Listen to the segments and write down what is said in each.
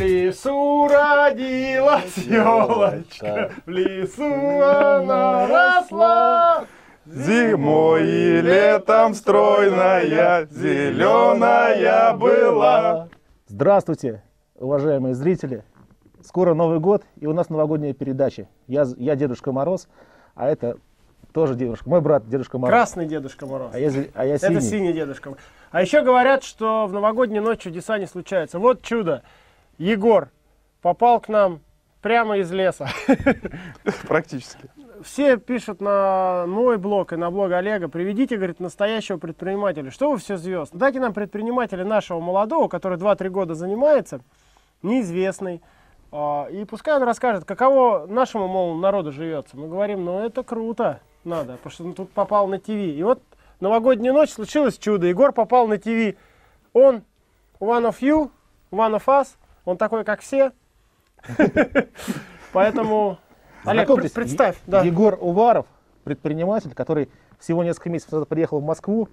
лесу родилась елочка, в лесу она росла. Зимой и летом стройная, зеленая была. Здравствуйте, уважаемые зрители. Скоро Новый год, и у нас новогодняя передача. Я, я Дедушка Мороз, а это тоже дедушка. Мой брат Дедушка Мороз. Красный Дедушка Мороз. А я, а я синий. Это синий Дедушка. А еще говорят, что в новогоднюю ночь чудеса не случаются. Вот чудо. Егор попал к нам прямо из леса. Практически. Все пишут на мой блог и на блог Олега, приведите, говорит, настоящего предпринимателя. Что вы все звезд? Дайте нам предпринимателя нашего молодого, который 2-3 года занимается, неизвестный. А, И пускай он расскажет, каково нашему, мол, народу живется. Мы говорим, ну это круто, надо, потому что он тут попал на ТВ. И вот новогодняя ночь случилось чудо. Егор попал на ТВ. Он one of you, one of us, он такой, как все. Поэтому, Олег, Знакомьтесь, пр- представь. Егор Уваров, предприниматель, который всего несколько месяцев назад приехал в Москву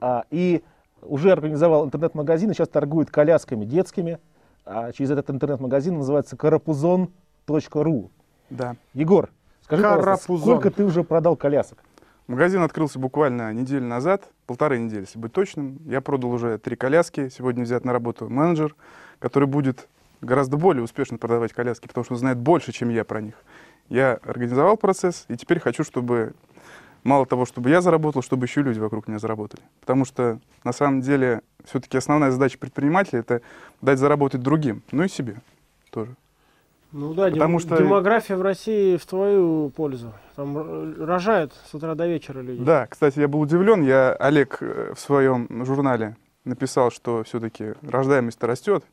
а, и уже организовал интернет-магазин, и сейчас торгует колясками детскими. А через этот интернет-магазин называется карапузон.ру. Да. Егор, скажи, пожалуйста, сколько ты уже продал колясок? Магазин открылся буквально неделю назад, полторы недели, если быть точным. Я продал уже три коляски. Сегодня взят на работу менеджер, который будет гораздо более успешно продавать коляски, потому что он знает больше, чем я про них. Я организовал процесс, и теперь хочу, чтобы мало того, чтобы я заработал, чтобы еще люди вокруг меня заработали. Потому что на самом деле все-таки основная задача предпринимателя это дать заработать другим, ну и себе тоже. Ну да, Потому дем- что- демография в России в твою пользу. Там рожают с утра до вечера люди. Да, кстати, я был удивлен. Я Олег э, в своем журнале написал, что все-таки рождаемость растет.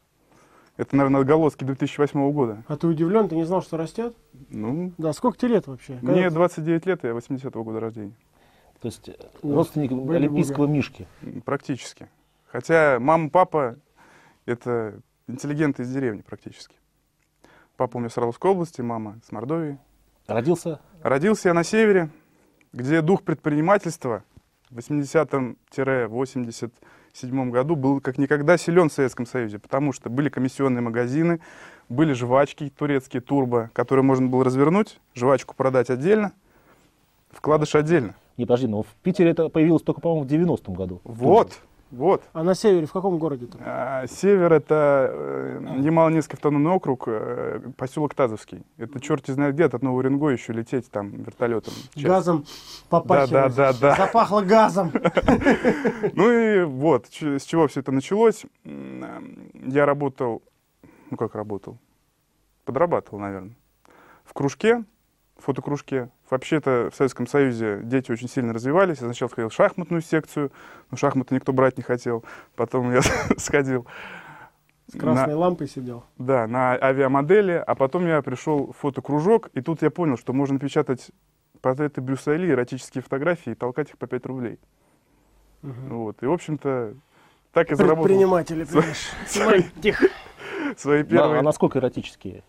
Это, наверное, отголоски 2008 года. А ты удивлен, ты не знал, что растет? Ну, Да, сколько тебе лет вообще? мне Когда- 29 лет, я 80-го года рождения. То есть э, Вот, родственник были олимпийского мишки. М, Практически. Хотя мама, папа — это интеллигенты из деревни практически. Папа у меня с Орловской области, мама с Мордовии. Родился Родился я на севере, где дух предпринимательства в 80-87 году был как никогда силен в Советском Союзе, потому что были комиссионные магазины, были жвачки турецкие, турбо, которые можно было развернуть, жвачку продать отдельно, вкладыш отдельно. Не, подожди, но в Питере это появилось только, по-моему, в 90-м году. Вот, вот. А на севере в каком городе? А, Север — это э, Ямало-Ненецкий автономный округ, э, поселок Тазовский. Это черти знает где, от Нового Уренгоя еще лететь там вертолетом. часто. Газом попахивает. Да, да, да, да. Запахло газом. Ну и вот, с чего все это началось. Я работал, ну как работал, подрабатывал, наверное, в кружке, фотокружке. Вообще-то в Советском Союзе дети очень сильно развивались. Я сначала ходил в шахматную секцию, но шахматы никто брать не хотел. Потом я сходил С красной лампой сидел. да, на авиамодели, а потом я пришел в фотокружок, и тут я понял, что можно печатать портреты Брюса Ли, эротические фотографии и толкать их по 5 рублей. Вот. И, в общем-то, так и заработал Предприниматели, понимаешь. свои, Тихо. свои Да, первые... а насколько эротические?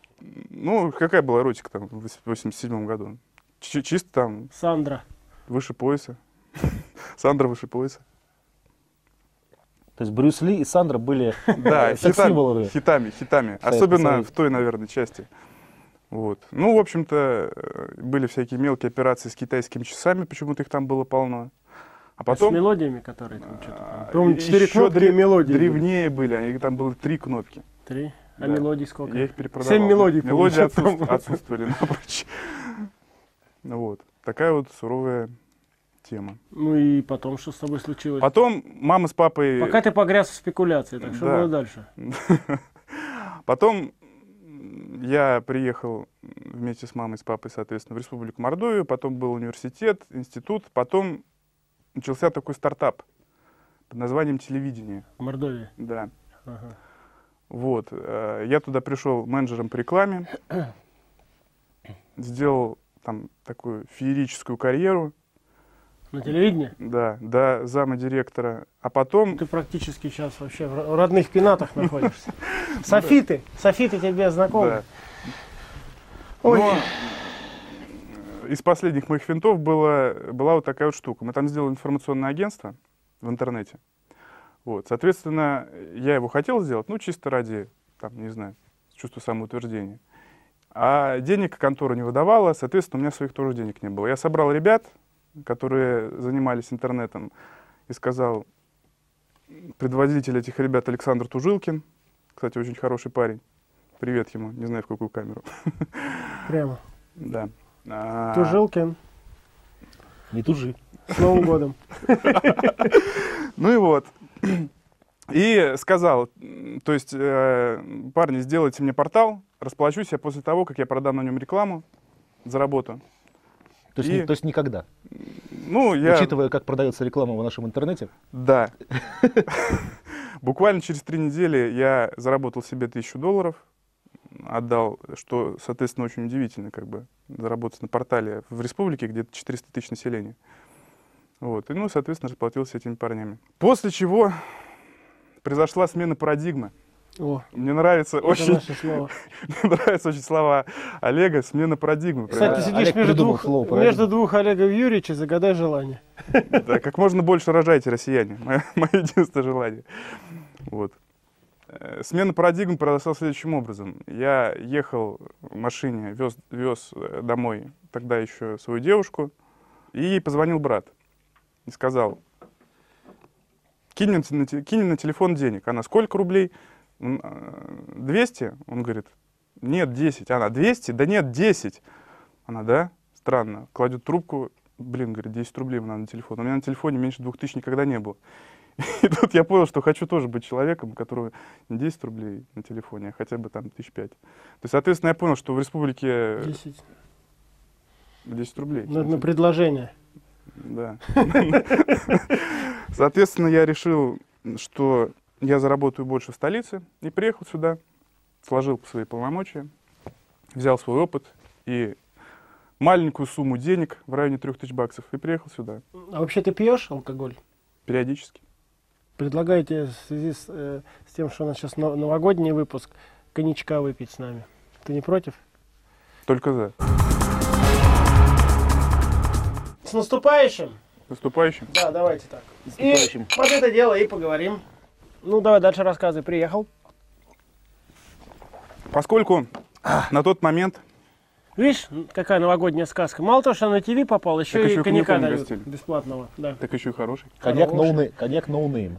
Ну, какая была эротика там в 87 году? Чи- чисто там Сандра. выше пояса. Сандра выше пояса. То есть Брюс Ли и Сандра были Да, э, хитами, хитами, хитами. Особенно в той, наверное, части. Вот. Ну, в общем-то, э, были всякие мелкие операции с китайскими часами, почему-то их там было полно. А С потом... мелодиями, которые там что-то а, и- четыре еще кнопки древ- мелодии. Древнее были, они, там было три кнопки. Три. А Да. мелодий сколько? Я их перепродавал. Семь мелодий, Мелодии отсутств- отсутствовали напрочь. Ну Вот. Такая вот суровая тема. Ну и потом что с тобой случилось? Потом мама с папой... Пока ты погряз в спекуляции, так что Да. было дальше? Потом я приехал вместе с мамой с папой, соответственно, в Республику Мордовию, потом был университет, институт, потом начался такой стартап под названием телевидение. В Мордовии. Да. Ага. Вот. э, Я туда пришел менеджером по рекламе, сделал там такую феерическую карьеру, На телевидении? да, до зама директора, а потом Ты практически сейчас вообще в ро- в родных пенатах находишься. Софиты. Софиты тебе знакомы? Да. Ой. Но э, из последних моих финтов было, была вот такая вот штука. Мы там сделали информационное агентство в интернете. Вот, соответственно, я его хотел сделать, ну, чисто ради, там, не знаю, чувство самоутверждения. А денег контора не выдавала, соответственно, у меня своих тоже денег не было. Я собрал ребят, которые занимались интернетом, и сказал, предводитель этих ребят Александр Тужилкин, кстати, очень хороший парень, привет ему, не знаю в какую камеру. Прямо. Да. А, Тужилкин. Не тужи. С Новым годом. Ну и вот. И сказал, то есть, э, парни, сделайте мне портал, расплачусь я после того, как я продам на нем рекламу, заработаю. То есть, И- не- то есть никогда. Ну, я... Учитывая, как продается реклама в нашем интернете, Да. Буквально через три недели я заработал себе тысячу долларов, отдал, что, соответственно, очень удивительно, как бы, заработать на портале в республике, где 400 тысяч населения. Вот. И, ну, соответственно, расплатился этими парнями. После чего произошла смена парадигмы. О, Мне нравится это очень, наше слово. мне нравятся очень слова Олега, смена парадигмы. Кстати, ты Олег сидишь между придумал двух, слово «парадигма». между двух Олегов Юрьевича, загадай желание. Да, как можно больше рожайте, россияне. Мое, мое единственное желание. Вот. Э, Смена парадигмы произошла следующим образом. Я ехал в машине, вез, вез э, домой тогда еще свою девушку, и ей позвонил брат и сказал, кинь на, кинь на телефон денег. Она, сколько рублей? М, э, 200? Он говорит, нет, 10. Она, 200? Да нет, 10. Она, да? Странно. Кладет трубку, блин, говорит, 10 рублей мне надо на телефон. У меня на телефоне меньше 2000 никогда не было. И тут я понял, что хочу тоже быть человеком, у которого не 10 рублей на телефоне, а хотя бы там тысяч пять. То есть, соответственно, я понял, что в республике 10. 10 рублей. На, на предложение. Да. Соответственно, я решил, что я заработаю больше в столице, и приехал сюда, сложил свои полномочия, взял свой опыт и маленькую сумму денег в районе 3000 баксов и приехал сюда А вообще ты пьешь алкоголь? периодически. Предлагаете в связи с, э, с тем, что у нас сейчас но- новогодний выпуск, коньячка выпить с нами. Ты не против? Только за. С наступающим! Наступающим. Да, давайте так. И наступающим. под это дело и поговорим. Ну, давай дальше рассказывай. Приехал. Поскольку на тот момент Видишь, какая новогодняя сказка. Мало того, что на ТВ попал, еще Так и еще и коньяка дают угостили. бесплатного. Да. так еще и хороший. коньяк no name. Коньяк no name.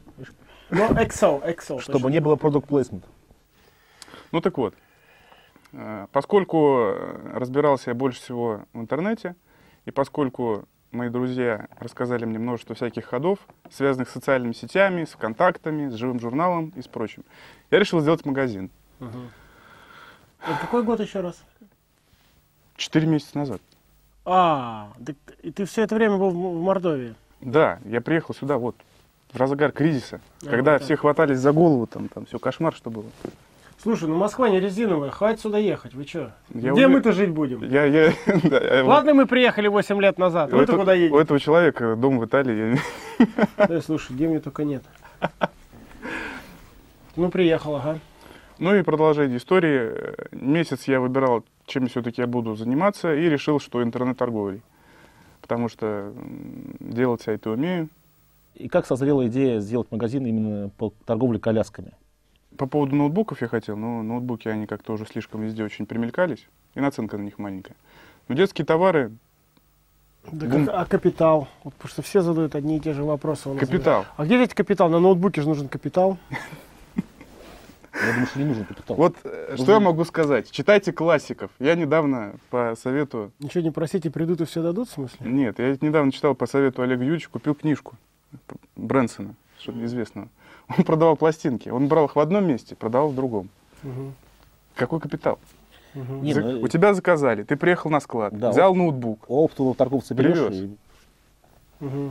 Ну, XO, XO. Чтобы не было продукт плейсмент. Ну так вот, э, поскольку э, разбирался я больше всего в интернете, и поскольку мои друзья рассказали мне множество всяких ходов, связанных с социальными сетями, с контактами, с живым журналом и с прочим, я решил сделать магазин. Мгм. А какой год еще раз? Четыре месяца назад. А, так и ты все это время был в Мордовии. Да, я приехал сюда вот в разгар кризиса, А, когда вот все хватались за голову, там, там все кошмар, что было. Слушай, ну Москва не резиновая, хватит сюда ехать, вы что? Я Где уже- мы-то жить будем? Я, я, да, я Ладно, мы приехали 8 лет назад, у, вы-то этого, куда у едете? этого человека дом в Италии, я Да, слушай, где мне только нет. Ну, приехал, ага. Ну и продолжение истории. Месяц я выбирал, чем все-таки я буду заниматься, и решил, что интернет-торговлей. Потому что делать сайты умею. И как созрела идея сделать магазин именно по торговле колясками? По поводу ноутбуков я хотел, но ноутбуки, они как-то уже слишком везде очень примелькались, и наценка на них маленькая. Но детские товары, Да Бум. как- а капитал? Вот, потому что все задают одни и те же вопросы. капитал. А где взять капитал? На ноутбуке же нужен капитал. Я думаю, что не нужен капитал. Вот э, что я могу сказать. Читайте классиков. Я недавно по совету... Ничего не просите, придут и все дадут, в смысле? Нет, я недавно читал по совету Олега Юрьевича, купил книжку Брэнсона, что-то известного. Он продавал пластинки. Он брал их в одном месте, продавал в другом. Мгм, Какой капитал? мгм. Не, За- ну, У тебя заказали, ты приехал на склад, Да, взял ноутбук. Оптового торговца берешь Привез. и.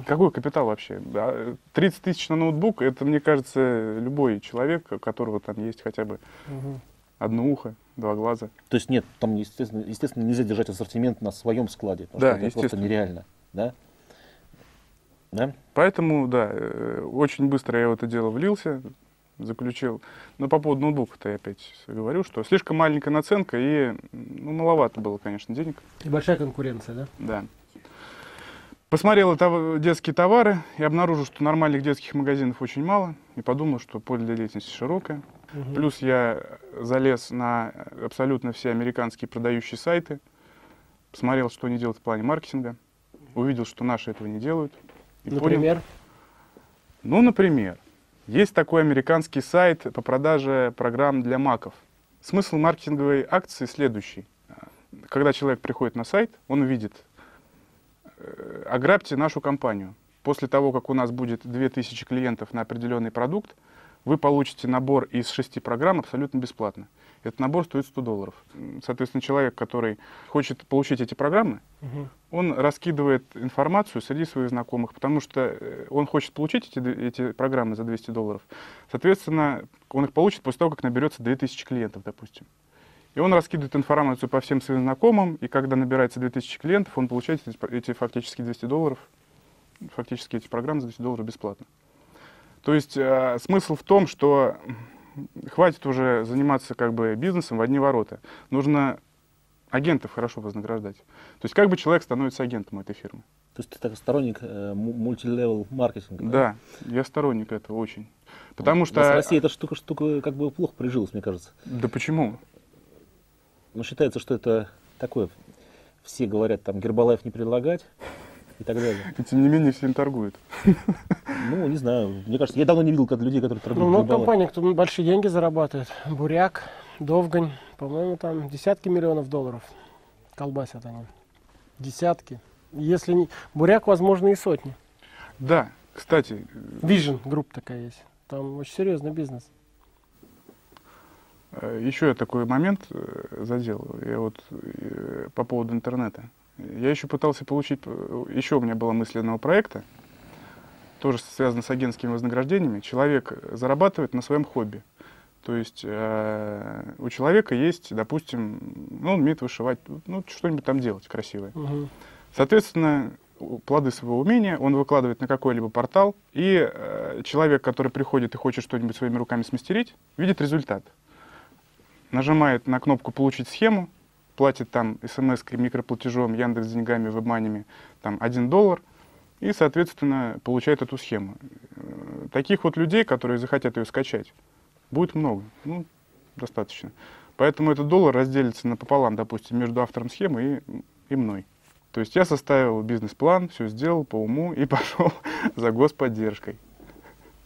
Какой капитал вообще? Да, 30 тысяч на ноутбук, это, мне кажется, любой человек, у которого там есть хотя бы Мгм. одно ухо, два глаза. То есть нет, там, естественно, естественно нельзя держать ассортимент на своем складе. потому Да, что это просто нереально. Да? Да? Поэтому, да, э, очень быстро я в это дело влился, заключил. Но по поводу ноутбука-то я опять говорю, что слишком маленькая наценка и ну, маловато было, конечно, денег. И большая конкуренция, да? Да. Посмотрел тов- детские товары и обнаружил, что нормальных детских магазинов очень мало. И подумал, что поле для деятельности широкое. Мгм. Плюс я залез на абсолютно все американские продающие сайты, посмотрел, что они делают в плане маркетинга, увидел, что наши этого не делают. И понял, Например? ну, например, есть такой американский сайт по продаже программ для маков. Смысл маркетинговой акции следующий. Когда человек приходит на сайт, он увидит, э, ограбьте нашу компанию. После того, как у нас будет 2000 клиентов на определенный продукт, вы получите набор из шести программ абсолютно бесплатно. Этот набор стоит 100 долларов. Соответственно, человек, который хочет получить эти программы, Мгм. он раскидывает информацию среди своих знакомых, потому что э, он хочет получить эти, эти программы за 200 долларов. Соответственно, он их получит после того, как наберется 2000 клиентов, допустим. И он раскидывает информацию по всем своим знакомым, и когда набирается 2000 клиентов, он получает эти, эти фактически 200 долларов, фактически эти программы за 200 долларов бесплатно. То есть э, смысл в том, что хватит уже заниматься как бы бизнесом в одни ворота. Нужно агентов хорошо вознаграждать. То есть как бы человек становится агентом этой фирмы. То есть ты так сторонник э, му- мультилевел маркетинга. Да, я сторонник этого очень. Потому У что... в России эта штука, штука как бы плохо прижилась, мне кажется. Да почему? Но считается, что это такое, все говорят, там, Гербалаев не предлагать и так далее. И тем не менее все им торгуют. Ну, не знаю, мне кажется, я давно не видел как людей, которые Ну, торгуют много Гербалаев. компаний, кто большие деньги зарабатывает. Буряк, Довгань, по-моему, там десятки миллионов долларов колбасят они. Десятки. Если не... Буряк, возможно, и сотни. Да, кстати, Vision групп такая есть. Там очень серьезный бизнес. э, еще я такой момент э, задел. Я вот э, по поводу интернета. Я еще пытался получить... э, Еще у меня была мысль одного проекта, тоже связано с агентскими вознаграждениями. Человек зарабатывает на своем хобби. То есть э, у человека есть, допустим, ну, он умеет вышивать, ну, что-нибудь там делать красивое. Мгм. Соответственно, плоды своего умения он выкладывает на какой-либо портал, и э, человек, который приходит и хочет что-нибудь своими руками смастерить, видит результат. Нажимает на кнопку «Получить схему», платит там смс-кой, микроплатежом, Яндекс деньгами, вебманями, там 1 доллар, и, соответственно, получает эту схему. Э, Таких вот людей, которые захотят ее скачать, будет много, ну, достаточно. Поэтому этот доллар разделится напополам, допустим, между автором схемы и, и мной. То есть я составил бизнес-план, все сделал по уму и пошел за господдержкой.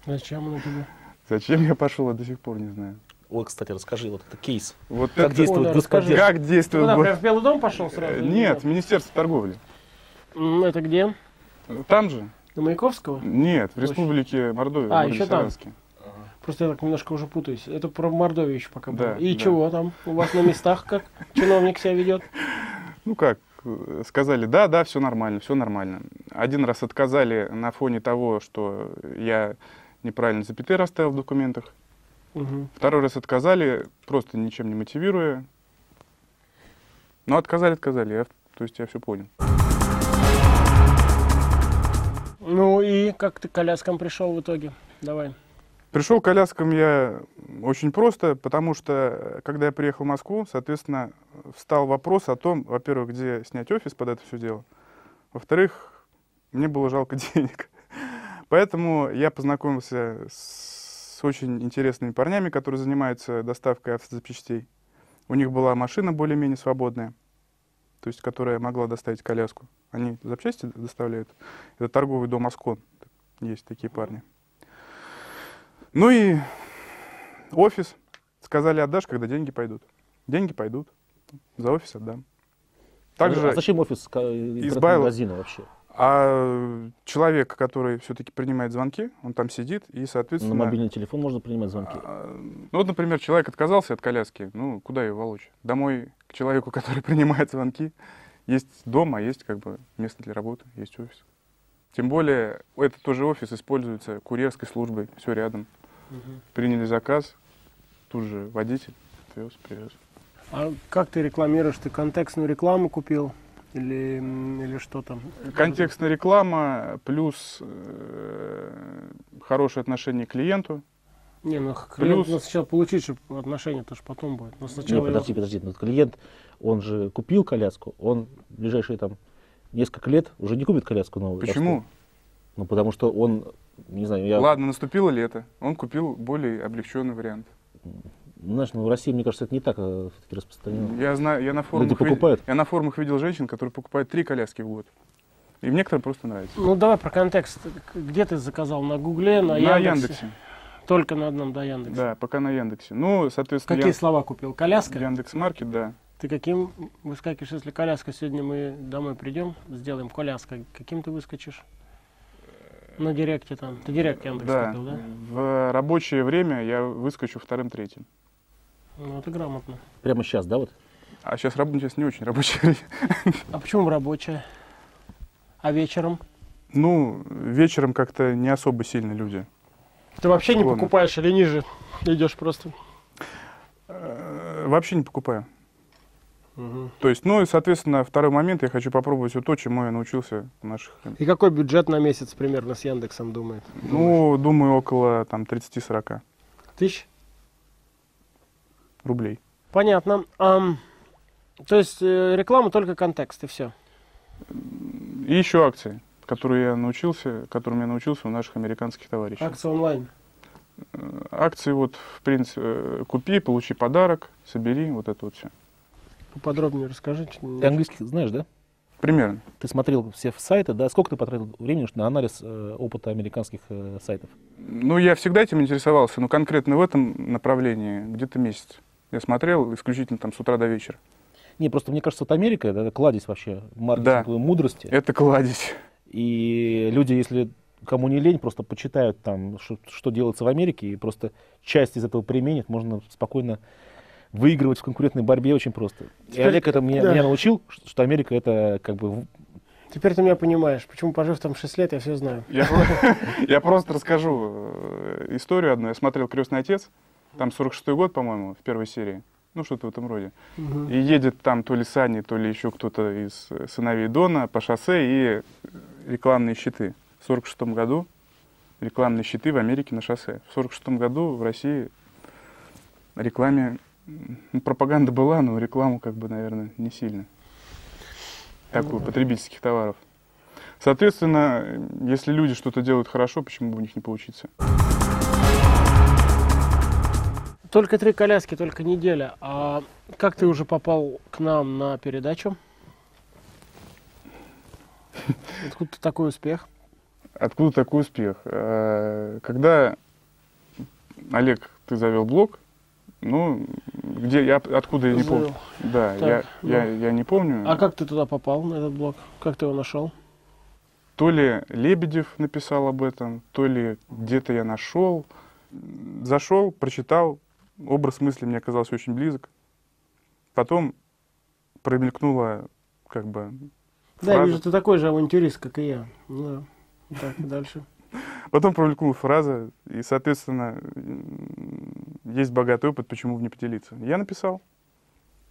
Зачем оно тебе? Зачем я пошел, я до сих пор не знаю. Вот, кстати, расскажи, вот это кейс. Вот Как это- действует расскажи. господдержка? Как действует го- прям в Белый дом пошел сразу? Э, Нет, Министерство торговли. Это где? Там же? На Маяковского? Нет, в республике Мордовия. А, еще там. Просто я так немножко уже путаюсь. Это про Мордовию еще пока Да, было. И да. чего там? У вас на местах как чиновник себя ведет? Ну как, э, сказали, да, да, все нормально, все нормально. Один раз отказали на фоне того, что я неправильно запятые расставил в документах. Мгм. Второй раз отказали, просто ничем не мотивируя. Ну, отказали, отказали. Я, то есть я все понял. Ну и как ты к коляскам пришел в итоге? Давай. Пришел к коляскам я очень просто, потому что, э, когда я приехал в Москву, соответственно, встал вопрос о том, во-первых, где снять офис под это все дело. Во-вторых, мне было жалко денег. Поэтому я познакомился с очень интересными парнями, которые занимаются доставкой автозапчастей. У них была машина более-менее свободная, то есть которая могла доставить коляску. Они запчасти доставляют. Это торговый дом «Аскон». Есть такие парни. Ну и офис. Сказали, отдашь, когда деньги пойдут. Деньги пойдут. За офис отдам. Также, А зачем офис ка- избавил- интернет-магазина вообще? А человек, который все-таки принимает звонки, он там сидит и, На соответственно... мобильный телефон можно принимать звонки. а, Ну вот, например, человек отказался от коляски, ну, куда ее волочь? Домой к человеку, который принимает звонки. Есть дом, а есть как бы место для работы, есть офис. Тем более, этот тоже офис используется курьерской службой, все рядом. Приняли заказ, тут же водитель отвез, привез. А как ты рекламируешь? Ты контекстную рекламу купил? Или, или что там? Контекстная реклама плюс э, хорошее отношение к клиенту. Не, ну клиент Плюс- надо сначала получить, чтобы отношения тоже потом будет. Но сначала его- подожди, подожди. Но клиент, он же купил коляску, он в ближайшие там несколько лет уже не купит коляску новую. Почему? Ну, потому что он, не знаю, я... Ладно, наступило лето. Он купил более облегченный вариант. Знаешь, ну, в России, мне кажется, это не так э, всё-таки распространено. Я знаю, я на форумах, ви- покупают? я на форумах видел женщин, которые покупают три коляски в год. Им некоторым просто нравится. Ну давай про контекст. Где ты заказал? На Гугле, на, на Яндексе? Яндексе. Только на одном, да, Яндексе. Да, пока на Яндексе. Ну, соответственно, Какие Ян- слова купил? Коляска? Яндекс Маркет, да. Ты каким выскакиваешь, если коляска? Сегодня мы домой придем, сделаем коляска. Каким ты выскочишь? На директе там. Ты директ Яндекс Да. купил, да? В рабочее время я выскочу вторым-третьим. Ну, это грамотно. Прямо сейчас, да, вот? А сейчас, раб- сейчас не очень рабочее время. А почему рабочая? А вечером? Ну, вечером как-то не особо сильно люди. Ты вообще не покупаешь или ниже идешь просто? Э, Вообще не покупаю. То есть, ну и, соответственно, второй момент, я хочу попробовать вот то, чему я научился в наших... И какой бюджет на месяц примерно с Яндексом думает? Ну, думаю, около там 30-40 Тысяч? Рублей. Понятно. Ам, то есть э, реклама только контекст и все. И еще акции, которые я научился, которым я научился у наших американских товарищей. Акция онлайн. Э, Акции вот, в принципе, э, купи, получи подарок, собери, вот это вот все. Поподробнее расскажите. Ты английский знаешь, да? Примерно. Ты смотрел все сайты, да? Сколько ты потратил времени на анализ э, опыта американских э, сайтов? Ну, я всегда этим интересовался, но конкретно в этом направлении где-то месяц. Я смотрел исключительно там с утра до вечера. Не, просто мне кажется, вот Америка это кладезь вообще маркетинговой мудрости. Это кладезь. И люди, если кому не лень, просто почитают там, что, что делается в Америке, и просто часть из этого применят, можно спокойно выигрывать в конкурентной борьбе очень просто. И Теперь- Олег это меня, да. меня научил, ш- что Америка это как бы Теперь ты меня понимаешь. Почему, пожив там 6 лет, я все знаю. Я просто расскажу э, историю одну. Я смотрел «Крестный отец», там 46-й год, по-моему, в первой серии. Ну, что-то в этом роде. Мгм. И едет там то ли Сани, то ли еще кто-то из э, сыновей Дона по шоссе и рекламные щиты. В 46 году рекламные щиты в Америке на шоссе. В 46 году в России рекламе ну, пропаганда была, но рекламу как бы, наверное, не сильно. Такую, потребительских товаров. Соответственно, если люди что-то делают хорошо, почему бы у них не поучиться? Только три коляски, только неделя. А как ты уже попал к нам на передачу? Откуда такой успех? Откуда такой успех? Э, Когда, Олег, ты завел блог, ну, где я, откуда я не помню. Да, Так, я, ну. я, я не помню. А как ты туда попал, на этот блог? Как ты его нашел? То ли Лебедев написал об этом, то ли где-то я нашел. Зашел, прочитал, образ мысли мне оказался очень близок. Потом промелькнула как бы Да, я фраза- вижу, ты такой же авантюрист, как и я. Ну Да. Так, дальше. Потом промелькнула фраза, и, соответственно, есть богатый опыт, почему бы не поделиться. Я написал.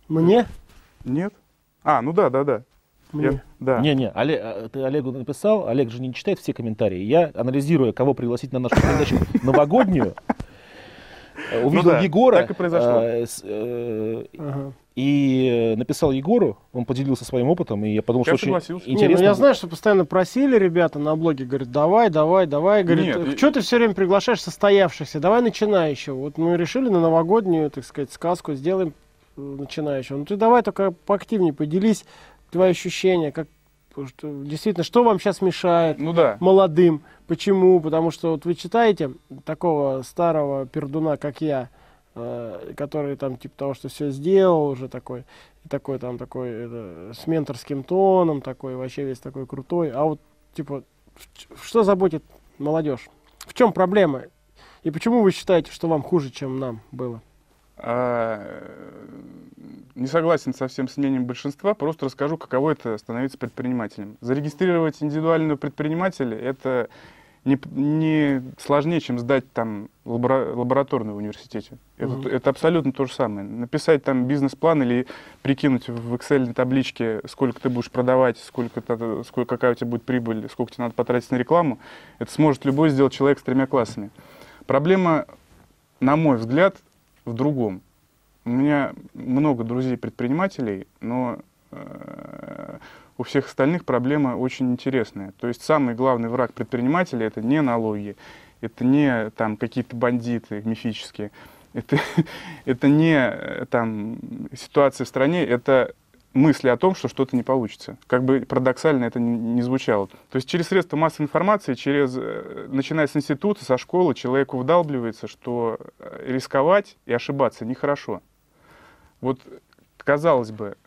Мне? Нет. А, ну да, да, да. Я- Мне. да. Не-не, Олег, а, ты Олегу написал, Олег же не читает все комментарии. Я, анализируя, кого пригласить на нашу передачу новогоднюю, увидел Ну да, Егора так и произошло. э, с, э, Ага. и э, написал Егору, он поделился своим опытом, и я подумал, Я что очень. Не, ну интересно. я знаю, что постоянно просили ребята на блоге, говорят, давай, давай, давай. Говорит, Нет, и- что ты все время приглашаешь состоявшихся? Давай начинающего. Вот мы решили на новогоднюю, так сказать, сказку сделаем э, начинающего. Ну ты давай только поактивнее поделись твои ощущения, как что, действительно, что вам сейчас мешает Ну да. молодым? Почему? Потому что вот вы читаете такого старого пердуна, как я, э, который там типа того, что все сделал уже такой, такой там такой это, с менторским тоном, такой вообще весь такой крутой. А вот типа что заботит молодежь? В чем проблема? И почему вы считаете, что вам хуже, чем нам было? А, не согласен совсем с мнением большинства, просто расскажу, каково это становиться предпринимателем. Зарегистрировать индивидуального предпринимателя – это не, не сложнее, чем сдать там лабора- лабораторный в университете. Это, Мгм. это абсолютно то же самое. Написать там бизнес-план или прикинуть в Excel табличке, сколько ты будешь продавать, сколько, сколько, какая у тебя будет прибыль, сколько тебе надо потратить на рекламу, это сможет любой сделать человек с тремя классами. Проблема, на мой взгляд, в другом. У меня много друзей-предпринимателей, но э, у всех остальных проблема очень интересная. То есть самый главный враг предпринимателя это не налоги, это не там какие-то бандиты мифические, Это, это не э, там, ситуация в стране, это мысли о том, что что-то не получится. Как бы парадоксально это не, звучало. То есть через средства массовой информации, через, э, начиная с института, со школы, человеку вдалбливается, что э, рисковать и ошибаться нехорошо. Вот, казалось бы,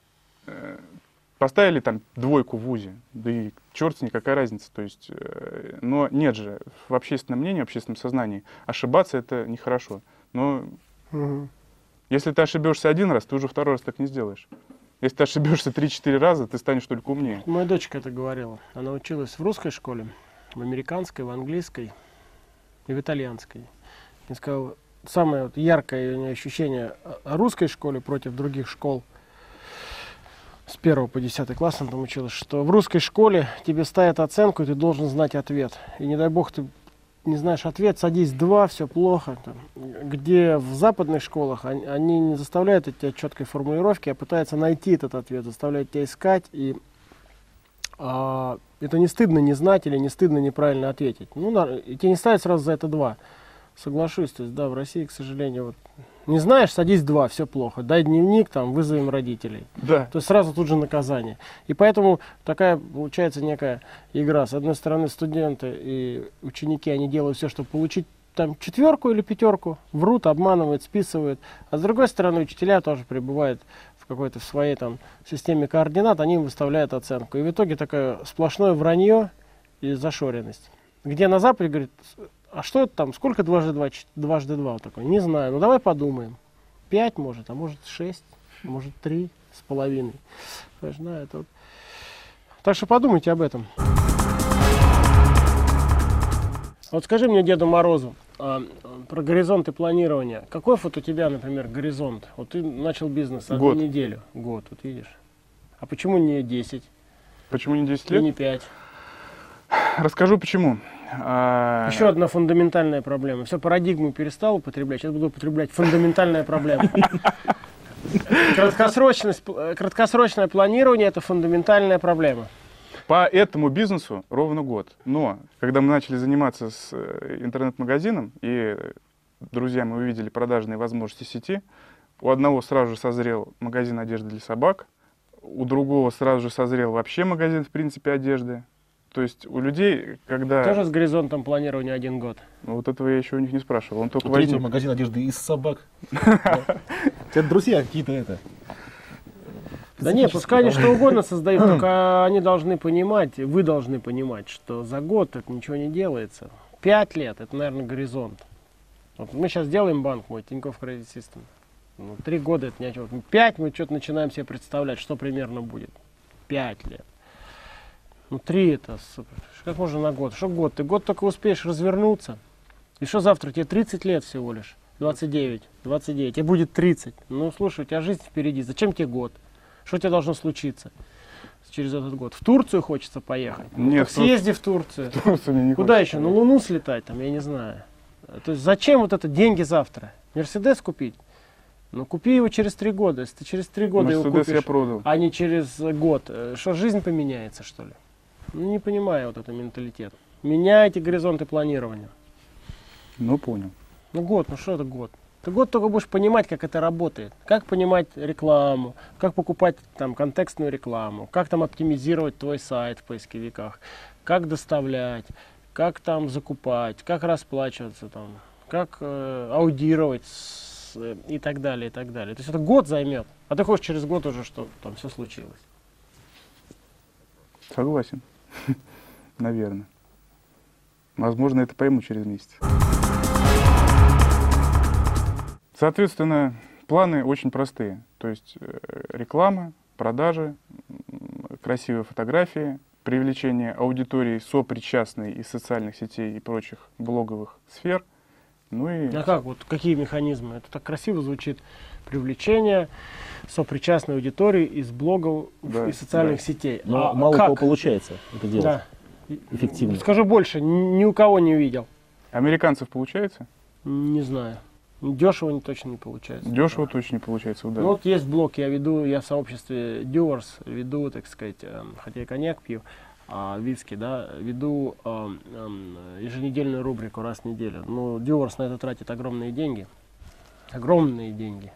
э, поставили там двойку в ВУЗе, да и черт с ней, какая разница. То есть, но нет же, в общественном мнении, в общественном сознании ошибаться это нехорошо. Но угу. если ты ошибешься один раз, ты уже второй раз так не сделаешь. Если ты ошибешься 3-4 раза, ты станешь только умнее. Моя дочка это говорила. Она училась в русской школе, в американской, в английской и в итальянской. И сказала, самое вот яркое у нее ощущение о русской школе против других школ с 1 по 10 класс она там училась, что в русской школе тебе ставят оценку, и ты должен знать ответ. И не дай бог ты не знаешь ответ, садись два, все плохо. Там. Где в западных школах они, они не заставляют тебя четкой формулировки, а пытаются найти этот ответ, заставляют тебя искать. И а, это не стыдно не знать или не стыдно неправильно ответить. Ну, на, и тебе не ставят сразу за это два. Соглашусь, то есть, да, в России, к сожалению, вот не знаешь, садись два, все плохо. Дай дневник, там, вызовем родителей. Да. То есть сразу тут же наказание. И поэтому такая получается некая игра. С одной стороны, студенты и ученики, они делают все, чтобы получить там четверку или пятерку, врут, обманывают, списывают. А с другой стороны, учителя тоже пребывают в какой-то в своей там системе координат, они им выставляют оценку. И в итоге такое сплошное вранье и зашоренность. Где на Западе, говорит, а что это там, сколько дважды два, дважды два вот такой? Не знаю, ну давай подумаем. Пять может, а может шесть, может три с половиной. Да, это вот. Так что подумайте об этом. Вот скажи мне, Деду Морозу, а, про горизонты планирования. Какой вот у тебя, например, горизонт? Вот ты начал бизнес одну Год. неделю. Год, вот видишь. А почему не 10? Почему не 10 лет? И не 5? Расскажу почему. А... Еще одна фундаментальная проблема. Все, парадигму перестал употреблять, сейчас буду употреблять фундаментальная проблема. Краткосрочность, краткосрочное планирование – это фундаментальная проблема. По этому бизнесу ровно год. Но когда мы начали заниматься с э, интернет-магазином, и друзья мы увидели продажные возможности сети, у одного сразу же созрел магазин одежды для собак, у другого сразу же созрел вообще магазин, в принципе, одежды. То есть у людей, когда... Тоже с горизонтом планирования один год? Ну, вот этого я еще у них не спрашивал. Он только вот возник... магазин одежды из собак. Это друзья какие-то это. Да нет, пускай они что угодно создают, только они должны понимать, вы должны понимать, что за год так ничего не делается. Пять лет, это, наверное, горизонт. Вот мы сейчас делаем банк мой, Тинькофф Credit System. Ну, три года это ни о чем. Пять мы что-то начинаем себе представлять, что примерно будет. Пять лет. Ну, три это. Как можно на год? Что год? Ты год только успеешь развернуться. И что завтра? Тебе 30 лет всего лишь. 29, 29. Тебе будет 30. Ну, слушай, у тебя жизнь впереди. Зачем тебе год? Что тебе должно случиться через этот год? В Турцию хочется поехать? Ну, Нет. Ну, съезди в Турцию. В Турцию мне не Куда еще? На Луну слетать там, я не знаю. То есть зачем вот это деньги завтра? Мерседес купить? Ну, купи его через три года. Если ты через три года Мерседес его купишь, я продал. а не через год, э, что жизнь поменяется, что ли? Ну, не понимаю вот этот менталитет. Меняйте горизонты планирования. Ну, понял. Ну, год, ну что это год? Ты год только будешь понимать, как это работает. Как понимать рекламу, как покупать там контекстную рекламу, как там оптимизировать твой сайт в поисковиках, как доставлять, как там закупать, как расплачиваться там, как э, аудировать с, э, и так далее, и так далее. То есть это год займет, а ты хочешь через год уже, что там все случилось. Согласен. Наверное. Возможно, это пойму через месяц. Соответственно, планы очень простые. То есть э, реклама, продажи, красивые фотографии, привлечение аудитории сопричастной из социальных сетей и прочих блоговых сфер. Ну и... А как? Вот какие механизмы? Это так красиво звучит. Привлечение сопричастной аудитории из блогов да, и социальных да. сетей. Но а мало как? кого получается это делать да. эффективно. Скажу больше, ни у кого не увидел. Американцев получается? Не знаю. Дешево не точно не получается. Дешево да. точно не получается, да. Ну, вот есть блог, я веду, я в сообществе Doers веду, так сказать, э, хотя я коньяк пью, а, виски, да, веду э, э, еженедельную рубрику раз в неделю. Ну, Doers на это тратит огромные деньги. огромные деньги. Я,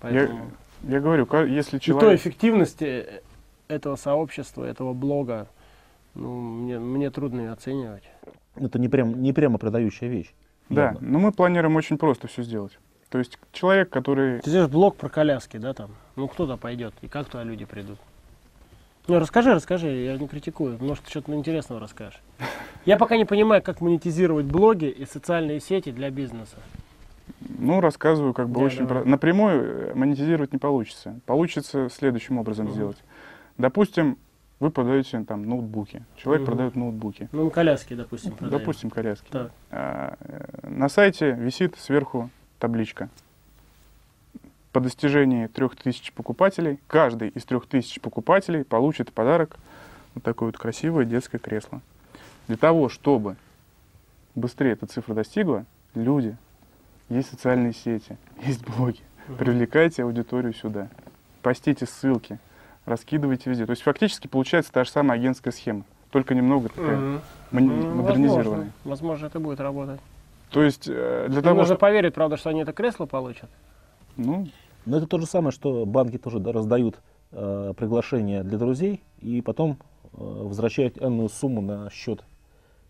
Поэтому я говорю, ка- если и той человек... эффективности э, этого сообщества, этого блога, ну, мне, мне трудно ее оценивать. Это не, прям, не прямо продающая вещь. Да, явно. но мы планируем очень просто все сделать. То есть человек, который... Ты делаешь блог про коляски, да, там? Ну, кто туда пойдет и как туда люди придут? Ну, расскажи, расскажи, я не критикую. Может, что-то интересного расскажешь. Я пока не понимаю, как монетизировать блоги и социальные сети для бизнеса. Ну, рассказываю, как бы Да, очень... про- Напрямую э, монетизировать не получится. Получится следующим образом Мгм. сделать. Допустим, вы продаете там ноутбуки. Человек Мгм. продает ноутбуки. Ну, коляски, допустим, продаем. Допустим, коляски. Так. А, э, На сайте висит сверху табличка. По достижении 3000 покупателей, каждый из 3000 покупателей получит в подарок вот такое вот красивое детское кресло. Для того, чтобы быстрее эта цифра достигла, люди, есть социальные сети, есть блоги. Привлекайте аудиторию сюда. Постите ссылки, раскидывайте везде. То есть фактически получается та же самая агентская схема, только немного такая Ну, модернизированная. Возможно, возможно, это будет работать. То есть э, для Им того, нужно чтобы... поверить, правда, что они это кресло получат. Ну, Но это то же самое, что банки тоже да, раздают э, приглашения для друзей и потом э, возвращают энную сумму на счет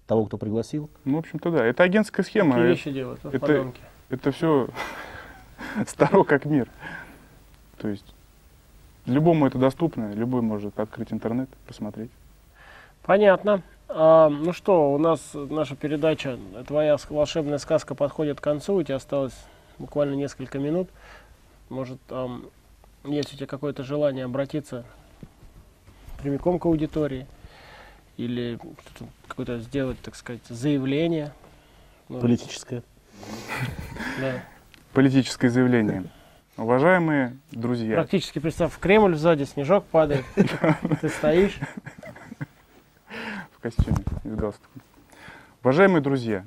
того, кто пригласил. ну, в общем-то, да. Это агентская схема. Такие вещи делают, вот это- подонки. Это все старо как мир. То есть любому это доступно, любой может открыть интернет, посмотреть. Понятно. А, ну что, у нас наша передача «Твоя волшебная сказка» подходит к концу. У тебя осталось буквально несколько минут. Может, ам, есть у тебя какое-то желание обратиться прямиком к аудитории? Или какое-то сделать, так сказать, заявление? Ну, Политическое. да. Политическое заявление. Уважаемые друзья, Практически, представь, в Кремль сзади снежок падает. Ты стоишь. в костюме и с галстуком. Уважаемые друзья,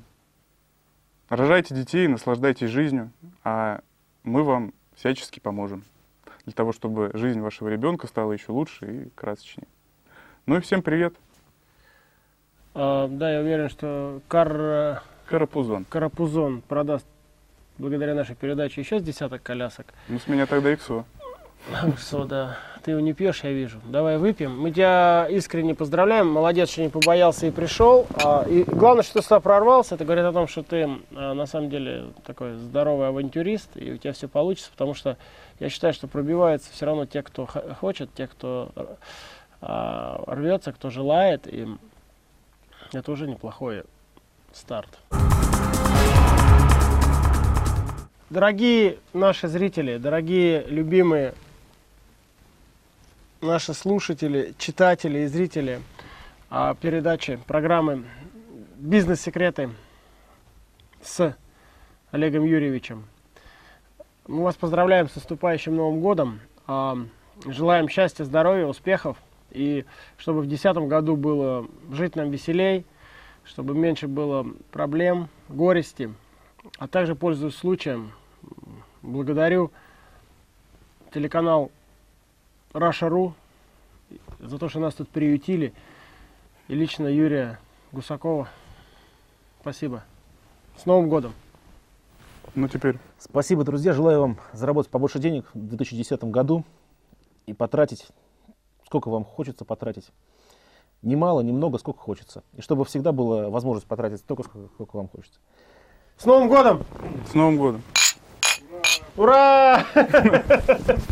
рожайте детей, наслаждайтесь жизнью, а мы вам всячески поможем для того, чтобы жизнь вашего ребенка стала еще лучше и красочнее. Ну и всем привет, А, да, я уверен, что Кар... Карапузон. Карапузон продаст благодаря нашей передаче еще с десяток колясок. Ну с меня тогда иксо. Сода, ты его не пьешь, я вижу. Давай выпьем. Мы тебя искренне поздравляем. Молодец, что не побоялся и пришел. А, и главное, что ты сюда прорвался, это говорит о том, что ты а, на самом деле такой здоровый авантюрист, и у тебя все получится, потому что я считаю, что пробиваются все равно те, кто хочет, те, кто а, рвется, кто желает, и это уже неплохой старт. Дорогие наши зрители, дорогие любимые наши слушатели, читатели и зрители а, передачи, программы «Бизнес-секреты» с Олегом Юрьевичем. Мы вас поздравляем с наступающим Новым годом. А, Желаем счастья, здоровья, успехов. И чтобы в 2010 году было жить нам веселей, чтобы меньше было проблем, горести. А также, пользуясь случаем, благодарю телеканал Раша.ру за то, что нас тут приютили. И лично Юрия Гусакова. Спасибо. С Новым годом! Ну теперь Спасибо, друзья. Желаю вам заработать побольше денег в 2010 году и потратить, сколько вам хочется потратить. Немало, немного, сколько хочется. И чтобы всегда была возможность потратить столько, сколько, сколько вам хочется. С Новым годом! с Новым годом. Ура!